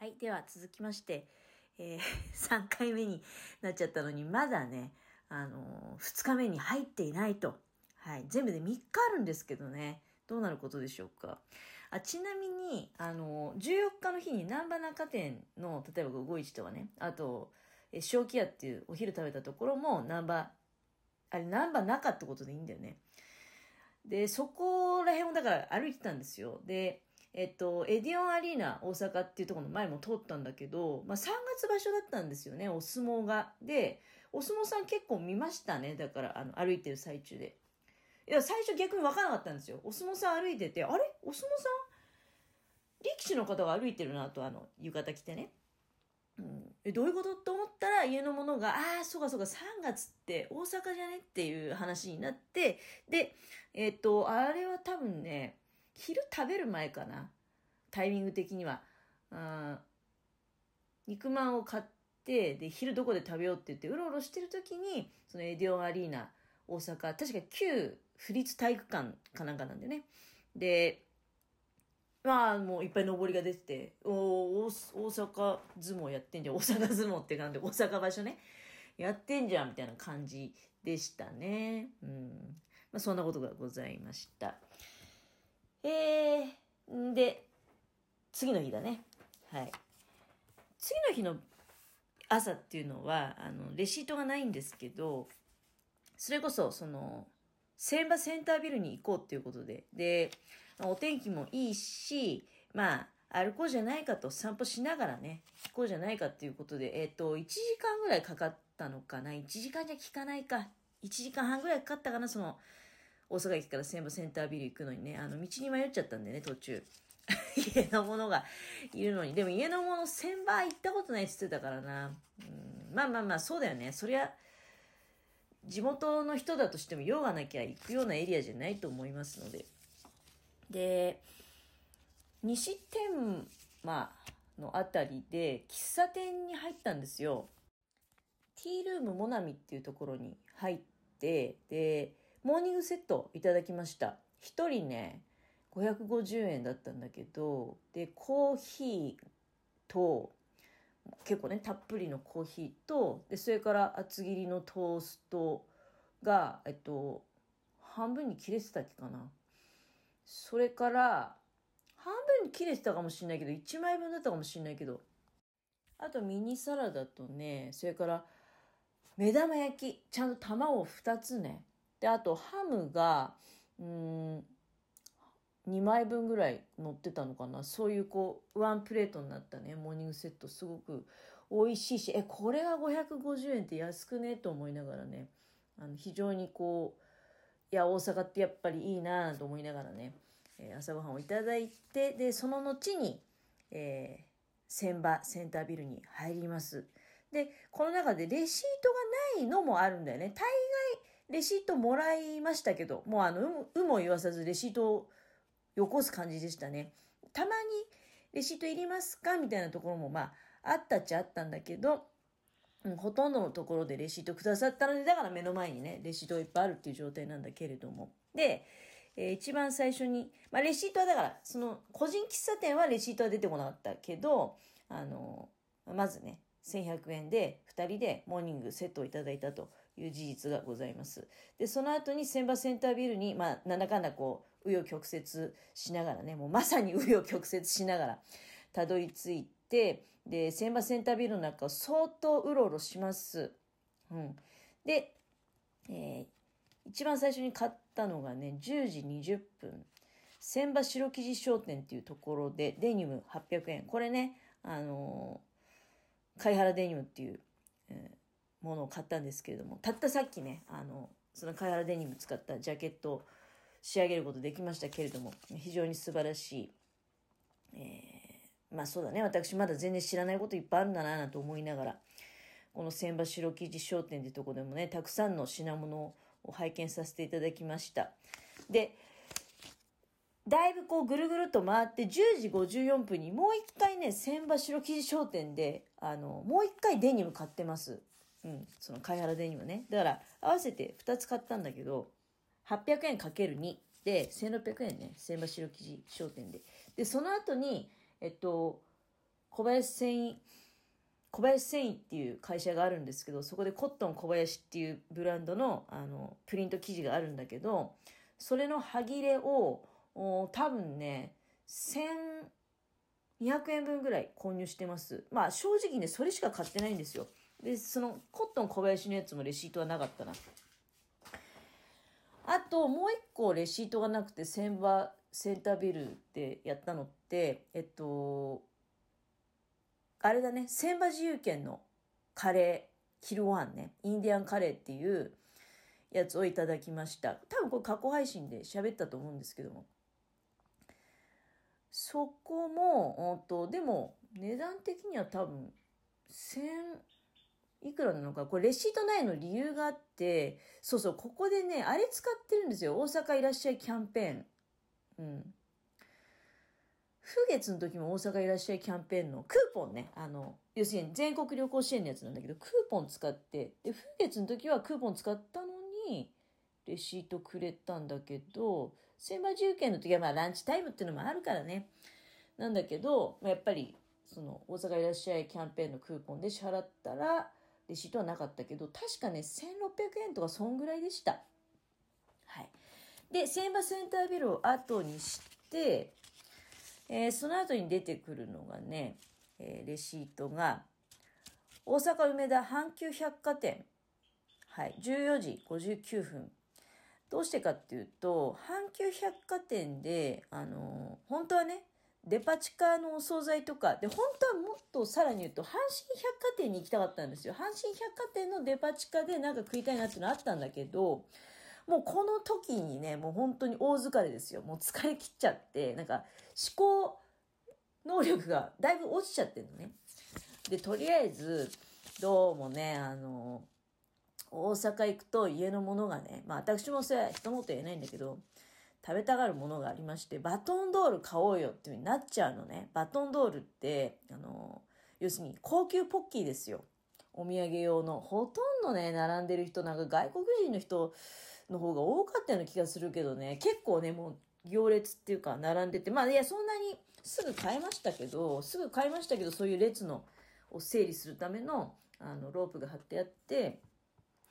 はい。では続きまして、えー 3回目になっちゃったのに、まだね、あのー、2日目に入っていないと。はい。全部で3日あるんですけどね。どうなることでしょうか。あ、ちなみに、あの、14日の日に南波中店の、例えば551とかね、あと、え正気屋っていうお昼食べたところも南波、あれ南波中ってことでいいんだよね。で、そこら辺をだから歩いてたんですよ。で、えっと、エディオンアリーナ大阪っていうところの前も通ったんだけど、まあ3月場所だったんですよね、お相撲が。で、お相撲さん結構見ましたね、だからあの歩いてる最中で。いや、最初逆に分からなかったんですよ。お相撲さん歩いてて、あれ？お相撲さん？力士の方が歩いてるなと、あの、浴衣着てね。うん、えどういうこと？と思ったら家の者が、ああ、そうかそうか、3月って大阪じゃね？っていう話になって、で、えっ、と、あれは多分ね、昼食べる前かな？タイミング的には。あー肉まんを買って、で、昼どこで食べようって言って、うろうろしてる時に、そのエディオンアリーナ大阪、確か旧府立体育館かなんかなんでね。で、まあ、もういっぱい上りが出てて、お大大阪相撲やってんじゃん。大阪相撲って感じで、大阪場所ね。やってんじゃんみたいな感じでしたね。うん。まあ、そんなことがございました。えー、で、次の日だね。はい。次の日の朝っていうのは、あの、レシートがないんですけど、それこそ、その、千葉センタービルに行こうっていうことで、で、お天気もいいし、まあ、歩こうじゃないかと散歩しながらね、行こうじゃないかっていうことで、えっ、と、1時間ぐらいかかったのかな ?1 時間じゃ効かないか。1時間半ぐらいかかったかなその、大阪駅から千葉センタービル行くのにね、あの、道に迷っちゃったんでね、途中。家の者がいるのに。でも家の者千葉行ったことないって言ってたからな。うん、まあまあまあ、そうだよね。そりゃ、地元の人だとしても用がなきゃ行くようなエリアじゃないと思いますので。で、西天満のあたりで喫茶店に入ったんですよ。ティールームモナミっていうところに入って、で、モーニングセットいただきました。一人ね、550円だったんだけど、で、コーヒーと、結構ね、たっぷりのコーヒーと、で、それから厚切りのトーストが、えっと、半分に切れてたっけかな。それから、半分に切れてたかもしれないけど、1枚分だったかもしれないけど、あとミニサラダとね、それから、目玉焼き、ちゃんと卵2つね。で、あとハムが、うん、2枚分ぐらい乗ってたのかな。そういうこう、ワンプレートになったね、モーニングセットすごく美味しいし、え、これが550円って安くね？と思いながらね、あの非常にこう、いや、大阪ってやっぱりいいなと思いながらね、えー朝ごはんをいただいて、で、その後に、えー、千葉センタービルに入ります。で、この中でレシートがないのもあるんだよね。大概レシートもらいましたけど、もうあの、うも言わさずレシートをよこす感じでしたね。たまにレシートいりますかみたいなところもまあ、あったっちゃあったんだけど、うん、ほとんどのところでレシートくださったので、だから目の前にね、レシートいっぱいあるっていう状態なんだけれども。で、えー一番最初に、まあ、レシートはだから、その、個人喫茶店はレシートは出てこなかったけど、あの、まずね、1100円で2人でモーニングセットをいただいたという事実がございます。で、その後に千葉センタービルに、まあ、なんだかんだこう、紆余曲折しながらね、もうまさに紆余曲折しながら、たどり着いて、で、千葉センタービルの中を相当うろうろします。うん。で、えー一番最初に買ったのがね、10時20分。千葉白生地商店っていうところで、デニム800円。これね、あのー貝原デニムっていう、えーものを買ったんですけれども、たったさっきね、あのその貝原デニム使ったジャケットを仕上げることできましたけれども、非常に素晴らしい、えーまあそうだね、私まだ全然知らないこといっぱいあるんだなと思いながら、この千葉白生地商店ってとこでもね、たくさんの品物を拝見させていただきました。で、だいぶこうぐるぐると回って10時54分にもう一回ね、千葉白生地商店で、あの、もう一回デニム買ってます。うん、その貝原デニムね。だから合わせて2つ買ったんだけど、800円かける2で、1600円ね、千葉白生地商店で。で、その後に、えっと、小林繊維、小林繊維っていう会社があるんですけど、そこでコットン小林っていうブランドのあのプリント生地があるんだけど、それの歯切れを多分ね、1200円分ぐらい購入してます。まあ正直ね、それしか買ってないんですよ。で、そのコットン小林のやつもレシートはなかったな。あともう一個レシートがなくて千葉センタービルでやったのって、えっと、あれだね、千葉自由軒のカレー、昼ご飯ね、インディアンカレーっていうやつをいただきました。多分これ過去配信で喋ったと思うんですけども。そこも、とでも値段的には多分1000いくらなのか、これレシートないの理由があって、そうそう、ここでね、あれ使ってるんですよ。大阪いらっしゃいキャンペーン。うん。風月の時も大阪いらっしゃいキャンペーンのクーポンね、あの、要するに全国旅行支援のやつなんだけど、クーポン使って、で、風月の時はクーポン使ったのに、レシートくれたんだけど、千葉重慶の時はまあランチタイムっていうのもあるからね。なんだけど、まあ、やっぱり、その、大阪いらっしゃいキャンペーンのクーポンで支払ったら、レシートはなかったけど、確かね、1600円とかそんぐらいでした。はい。で、千葉センタービルを後にして、えー、その後に出てくるのがね、えー、レシートが、大阪梅田阪急百貨店、はい、14時59分。どうしてかっていうと、阪急百貨店で、あのー、本当はね、デパ地下のお惣菜とか、で、本当はもっとさらに言うと、阪神百貨店に行きたかったんですよ。阪神百貨店のデパ地下でなんか食いたいなっていうのあったんだけど、もうこの時にね、もう本当に大疲れですよ。もう疲れ切っちゃって、なんか思考能力がだいぶ落ちちゃってるのね。で、とりあえず、どうもね、あの、大阪行くと家のものがね、まあ私もそれは人もと言えないんだけど、食べたがるものがありまして、バトンドール買おうよっていう風になっちゃうのね。バトンドールって、あの、要するに高級ポッキーですよ。お土産用の。ほとんどね、並んでる人、なんか外国人の人の方が多かったような気がするけどね、結構ね、もう行列っていうか並んでて、まあいや、そんなにすぐ買いましたけど、すぐ買いましたけど、そういう列のを整理するための、あの、ロープが貼ってあって、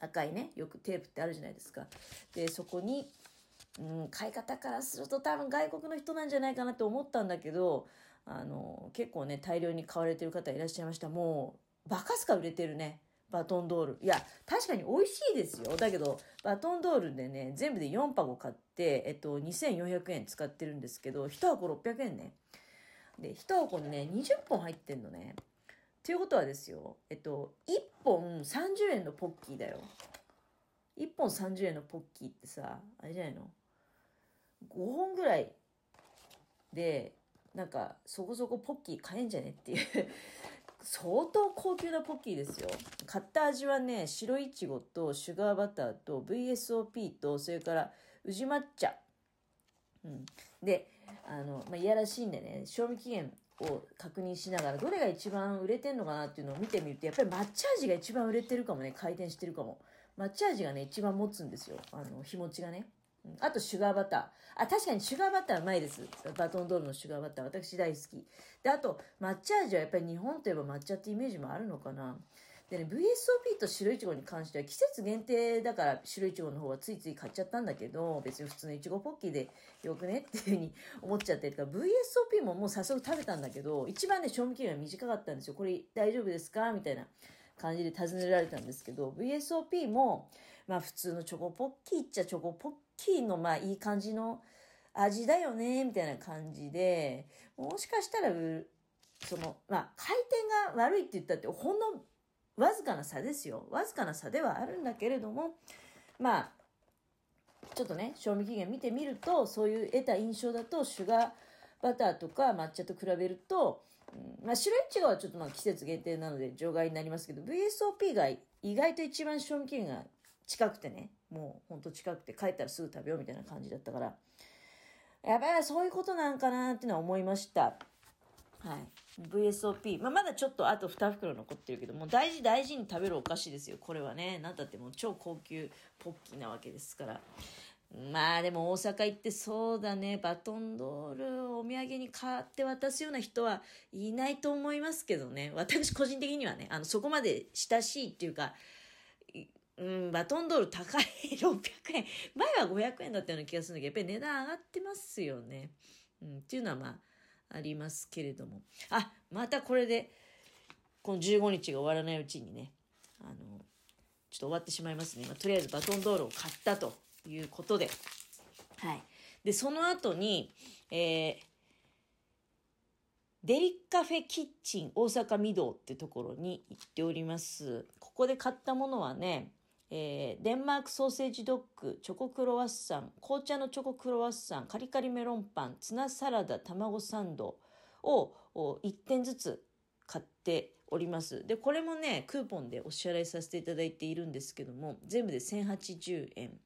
赤いね、よくテープってあるじゃないですか。で、そこに、うん、買い方からすると多分外国の人なんじゃないかなって思ったんだけど、あの、結構ね、大量に買われてる方いらっしゃいました。もう、バカすか売れてるね。バトンドール。いや、確かに美味しいですよ。だけど、バトンドールでね、全部で4箱買って、えっと、2400円使ってるんですけど、1箱600円ね。で、1箱にね、20本入ってんのね。ということはですよ、えっと、1本30円のポッキーだよ。1本30円のポッキーってさ、あれじゃないの？5本ぐらいで、なんか、そこそこポッキー買えんじゃねっていう 相当高級なポッキーですよ。買った味はね、白いちごとシュガーバターと VSOP と、それから宇治抹茶。うん。で、あの、まあ、いやらしいんでね、賞味期限を確認しながら、どれが一番売れてんのかなっていうのを見てみると、やっぱり抹茶味が一番売れてるかもね、回転してるかも。抹茶味がね、一番持つんですよ。あの、日持ちがね。あと、シュガーバター。あ、確かにシュガーバターうまいです。バトンドールのシュガーバター。私大好き。で、あと、抹茶味はやっぱり日本といえば抹茶ってイメージもあるのかな。でね、VSOP と白いちごに関しては季節限定だから白いちごの方はついつい買っちゃったんだけど、別に普通のいちごポッキーでよくねっていうふうに思っちゃってるから、VSOP ももう早速食べたんだけど、一番ね、賞味期限が短かったんですよ。これ大丈夫ですか？みたいな感じで尋ねられたんですけど、VSOP も、まあ普通のチョコポッキーっちゃチョコポッキーのまあいい感じの味だよね、みたいな感じで、もしかしたら、その、まあ回転が悪いって言ったってほんのわずかな差ですよ。わずかな差ではあるんだけれども、まあ、ちょっとね、賞味期限見てみると、そういう得た印象だと、シュガーバターとか抹茶と比べると、まあ、白いちごはちょっとまあ季節限定なので除外になりますけど、VSOP が意外と一番賞味期限が近くてね、もうほんと近くて帰ったらすぐ食べようみたいな感じだったから、やっぱりそういうことなんかなっていうのは思いました。はい。VSOP。まあ、まだちょっとあと2袋残ってるけど、もう大事大事に食べるお菓子ですよ。これはね。なんだってもう超高級ポッキーなわけですから。まあでも大阪行ってそうだね、バトンドールをお土産に買って渡すような人はいないと思いますけどね。私個人的にはね、あの、そこまで親しいっていうか、うん、バトンドール高い600円。前は500円だったような気がするんだけど、やっぱり値段上がってますよね。うん、っていうのはまあ、ありますけれども。あ、またこれで、この15日が終わらないうちにね、あの、ちょっと終わってしまいますね。まあ、とりあえずバトンドールを買ったということで。はい。で、その後に、えー、デリカフェキッチン大阪御堂ってところに行っております。ここで買ったものはね、えー、デンマークソーセージドッグ、チョコクロワッサン、紅茶のチョコクロワッサン、カリカリメロンパン、ツナサラダ、卵サンドを1点ずつ買っております。で、これもね、クーポンでお支払いさせていただいているんですけども、全部で1080円。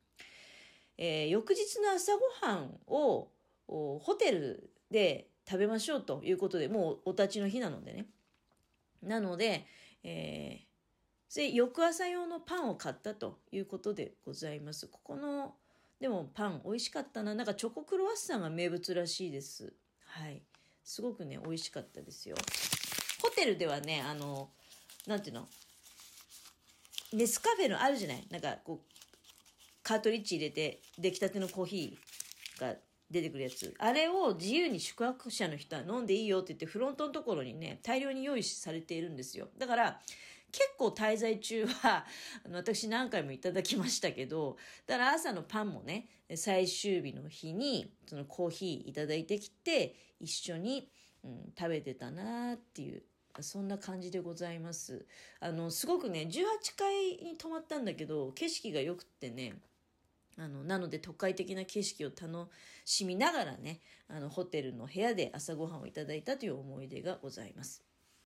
えー、翌日の朝ごはんをホテルで食べましょうということで、もうお立ちの日なのでね。なので、えーで、翌朝用のパンを買ったということでございます。ここの、でもパン美味しかったな。なんかチョコクロワッサンが名物らしいです。はい。すごくね、美味しかったですよ。ホテルではね、あの、なんていうの？ネスカフェのあるじゃない？なんかこう、カートリッジ入れて出来たてのコーヒーが出てくるやつ。あれを自由に宿泊者の人は飲んでいいよって言ってフロントのところにね、大量に用意されているんですよ。だから、結構滞在中は、あの、私何回もいただきましたけど、だから朝のパンもね、最終日の日に、そのコーヒーいただいてきて、一緒に、うん、食べてたなっていう、そんな感じでございます。あの、すごくね、18階に泊まったんだけど、景色が良くってね、あの、なので都会的な景色を楽しみながらね、あの、ホテルの部屋で朝ごはんをいただいたという思い出がございます。